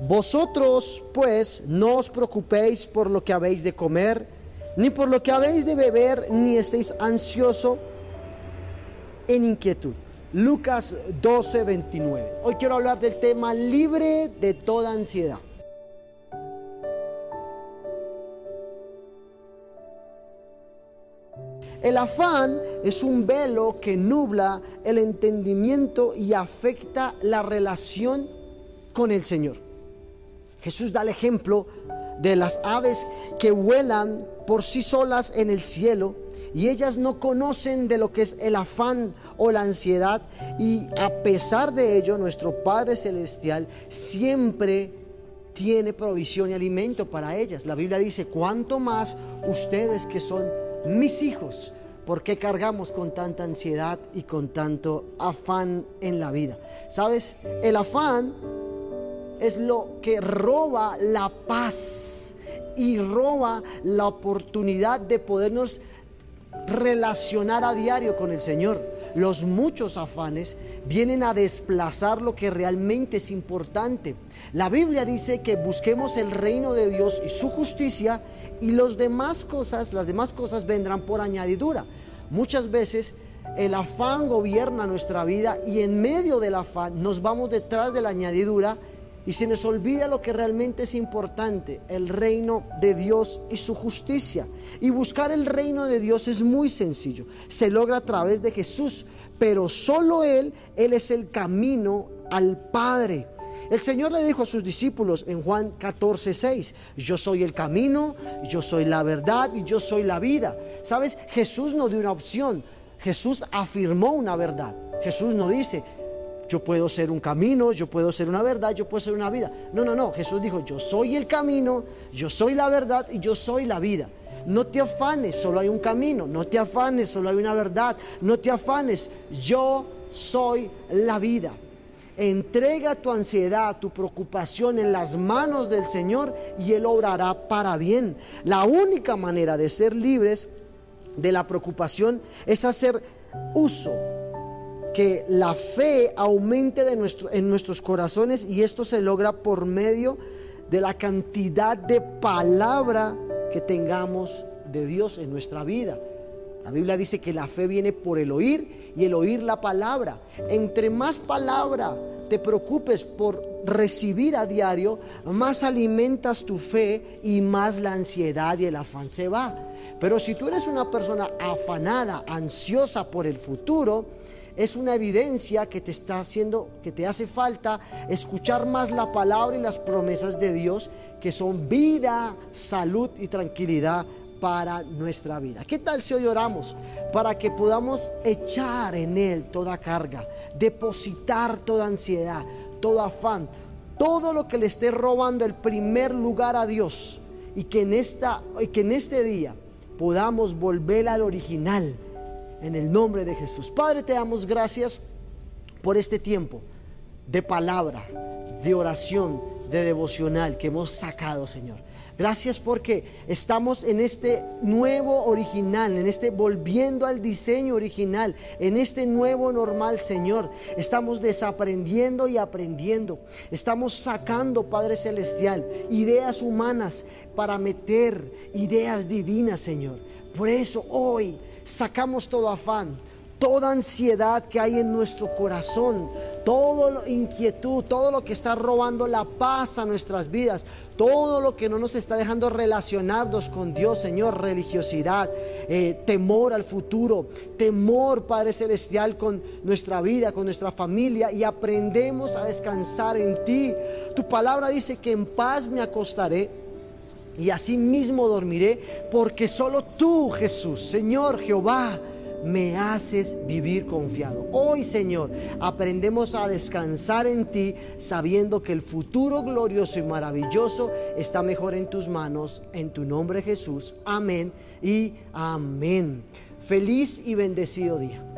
Vosotros, pues, no os preocupéis por lo que habéis de comer, ni por lo que habéis de beber, ni estéis ansioso en inquietud. Lucas 12, 29. Hoy quiero hablar del tema libre de toda ansiedad. El afán es un velo que nubla el entendimiento y afecta la relación con el Señor. Jesús da el ejemplo de las aves que vuelan por sí solas en el cielo y ellas no conocen de lo que es el afán o la ansiedad y a pesar de ello nuestro Padre Celestial siempre tiene provisión y alimento para ellas. La Biblia dice, cuanto más ustedes que son mis hijos, ¿por qué cargamos con tanta ansiedad y con tanto afán en la vida? ¿Sabes? El afán es lo que roba la paz y roba la oportunidad de podernos relacionar a diario con el Señor. Los muchos afanes vienen a desplazar lo que realmente es importante. La Biblia dice que busquemos el reino de Dios y su justicia y las demás cosas, las demás cosas vendrán por añadidura. Muchas veces el afán gobierna nuestra vida y en medio del afán nos vamos detrás de la añadidura y se nos olvida lo que realmente es importante, el reino de Dios y su justicia. Y buscar el reino de Dios es muy sencillo. Se logra a través de Jesús, pero solo Él, Él es el camino al Padre. El Señor le dijo a sus discípulos en Juan 14, 6, yo soy el camino, yo soy la verdad y yo soy la vida. ¿Sabes? Jesús no dio una opción, Jesús afirmó una verdad. Jesús no dice, yo puedo ser un camino, yo puedo ser una verdad, yo puedo ser una vida. No, no, no. Jesús dijo, yo soy el camino, yo soy la verdad y yo soy la vida. No te afanes, solo hay un camino. No te afanes, solo hay una verdad. No te afanes, yo soy la vida. Entrega tu ansiedad, tu preocupación en las manos del Señor y Él obrará para bien. La única manera de ser libres de la preocupación es hacer uso que la fe aumente en nuestros corazones y esto se logra por medio de la cantidad de palabra que tengamos de Dios en nuestra vida. La Biblia dice que la fe viene por el oír y el oír la palabra. Entre más palabra te preocupes por recibir a diario, más alimentas tu fe y más la ansiedad y el afán se va. Pero si tú eres una persona afanada, ansiosa por el futuro, es una evidencia que te está haciendo, que te hace falta escuchar más la palabra y las promesas de Dios, que son vida, salud y tranquilidad para nuestra vida. ¿Qué tal si hoy oramos para que podamos echar en Él toda carga, depositar toda ansiedad, todo afán, todo lo que le esté robando el primer lugar a Dios y que en, esta, que en este día podamos volver al original en el nombre de Jesús. Padre, te damos gracias por este tiempo de palabra, de oración, de devocional que hemos sacado, Señor. Gracias porque estamos en este nuevo original, en este volviendo al diseño original, en este nuevo normal, Señor. Estamos desaprendiendo y aprendiendo. Estamos sacando, Padre Celestial, ideas humanas para meter ideas divinas, Señor. Por eso hoy sacamos todo afán, toda ansiedad que hay en nuestro corazón, toda inquietud, todo lo que está robando la paz a nuestras vidas, todo lo que no nos está dejando relacionarnos con Dios, Señor, religiosidad, eh, temor al futuro, temor, Padre Celestial, con nuestra vida, con nuestra familia y aprendemos a descansar en ti. Tu palabra dice que en paz me acostaré y así mismo dormiré, porque solo tú, Jesús, Señor Jehová, me haces vivir confiado. Hoy, Señor, aprendemos a descansar en ti, sabiendo que el futuro glorioso y maravilloso está mejor en tus manos, en tu nombre Jesús. Amén y amén. Feliz y bendecido día.